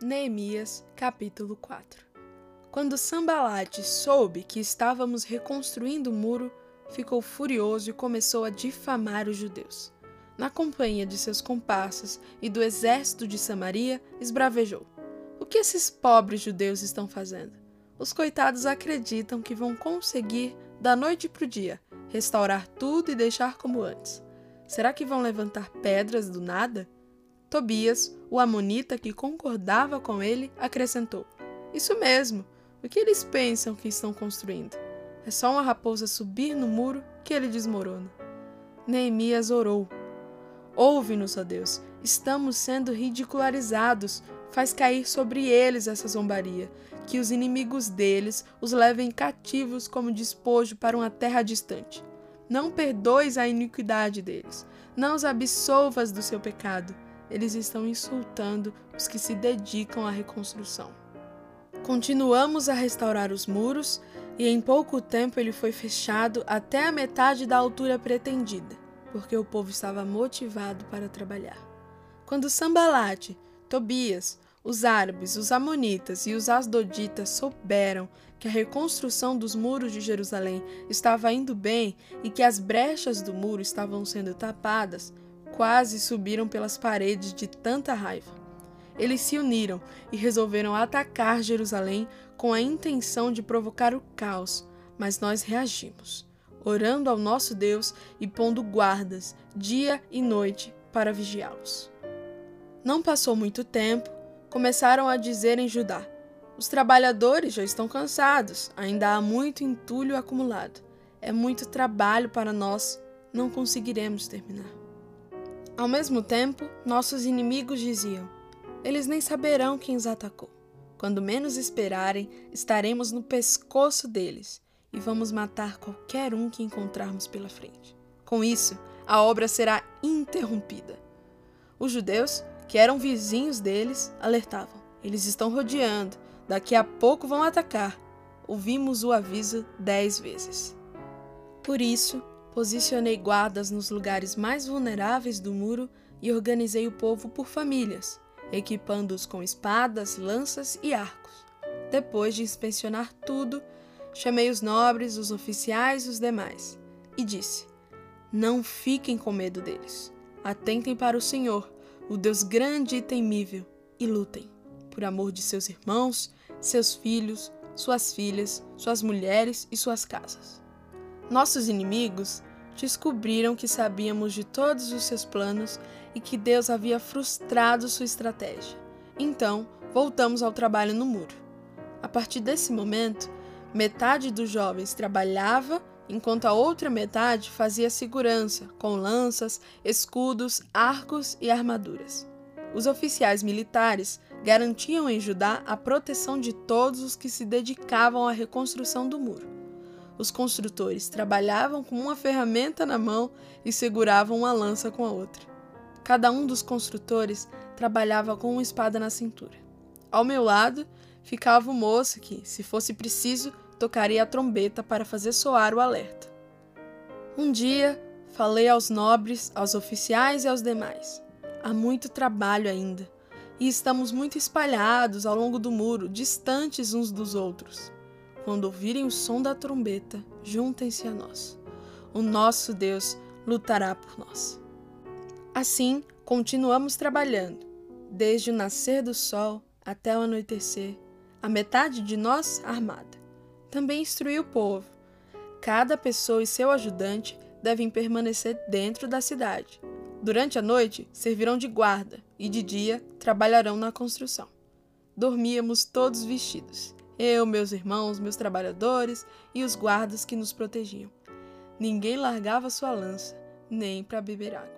Neemias, capítulo 4 Quando Sambalate soube que estávamos reconstruindo o muro, ficou furioso e começou a difamar os judeus. Na companhia de seus comparsas e do exército de Samaria, esbravejou: O que esses pobres judeus estão fazendo? Os coitados acreditam que vão conseguir, da noite para o dia, restaurar tudo e deixar como antes. Será que vão levantar pedras do nada? Tobias, o amonita que concordava com ele, acrescentou: Isso mesmo. O que eles pensam que estão construindo? É só uma raposa subir no muro que ele desmorona. Neemias orou. Ouve-nos, ó Deus. Estamos sendo ridicularizados. Faz cair sobre eles essa zombaria. Que os inimigos deles os levem cativos como despojo para uma terra distante. Não perdoes a iniquidade deles. Não os absolvas do seu pecado eles estão insultando os que se dedicam à reconstrução. Continuamos a restaurar os muros e em pouco tempo ele foi fechado até a metade da altura pretendida, porque o povo estava motivado para trabalhar. Quando Sambalate, Tobias, os árabes, os amonitas e os asdoditas souberam que a reconstrução dos muros de Jerusalém estava indo bem e que as brechas do muro estavam sendo tapadas, quase subiram pelas paredes de tanta raiva. Eles se uniram e resolveram atacar Jerusalém com a intenção de provocar o caos, mas nós reagimos, orando ao nosso Deus e pondo guardas dia e noite para vigiá-los. Não passou muito tempo, começaram a dizer em Judá: Os trabalhadores já estão cansados, ainda há muito entulho acumulado. É muito trabalho para nós, não conseguiremos terminar. Ao mesmo tempo, nossos inimigos diziam: Eles nem saberão quem os atacou. Quando menos esperarem, estaremos no pescoço deles e vamos matar qualquer um que encontrarmos pela frente. Com isso, a obra será interrompida. Os judeus, que eram vizinhos deles, alertavam: Eles estão rodeando, daqui a pouco vão atacar. Ouvimos o aviso dez vezes. Por isso, Posicionei guardas nos lugares mais vulneráveis do muro e organizei o povo por famílias, equipando-os com espadas, lanças e arcos. Depois de inspecionar tudo, chamei os nobres, os oficiais e os demais, e disse: Não fiquem com medo deles. Atentem para o Senhor, o Deus grande e temível, e lutem, por amor de seus irmãos, seus filhos, suas filhas, suas mulheres e suas casas. Nossos inimigos descobriram que sabíamos de todos os seus planos e que Deus havia frustrado sua estratégia. Então, voltamos ao trabalho no muro. A partir desse momento, metade dos jovens trabalhava, enquanto a outra metade fazia segurança, com lanças, escudos, arcos e armaduras. Os oficiais militares garantiam em Judá a proteção de todos os que se dedicavam à reconstrução do muro. Os construtores trabalhavam com uma ferramenta na mão e seguravam uma lança com a outra. Cada um dos construtores trabalhava com uma espada na cintura. Ao meu lado ficava o moço que, se fosse preciso, tocaria a trombeta para fazer soar o alerta. Um dia, falei aos nobres, aos oficiais e aos demais. Há muito trabalho ainda, e estamos muito espalhados ao longo do muro, distantes uns dos outros. Quando ouvirem o som da trombeta, juntem-se a nós. O nosso Deus lutará por nós. Assim, continuamos trabalhando, desde o nascer do sol até o anoitecer, a metade de nós armada. Também instruí o povo. Cada pessoa e seu ajudante devem permanecer dentro da cidade. Durante a noite, servirão de guarda e de dia trabalharão na construção. Dormíamos todos vestidos eu, meus irmãos, meus trabalhadores e os guardas que nos protegiam. Ninguém largava sua lança, nem para beber água.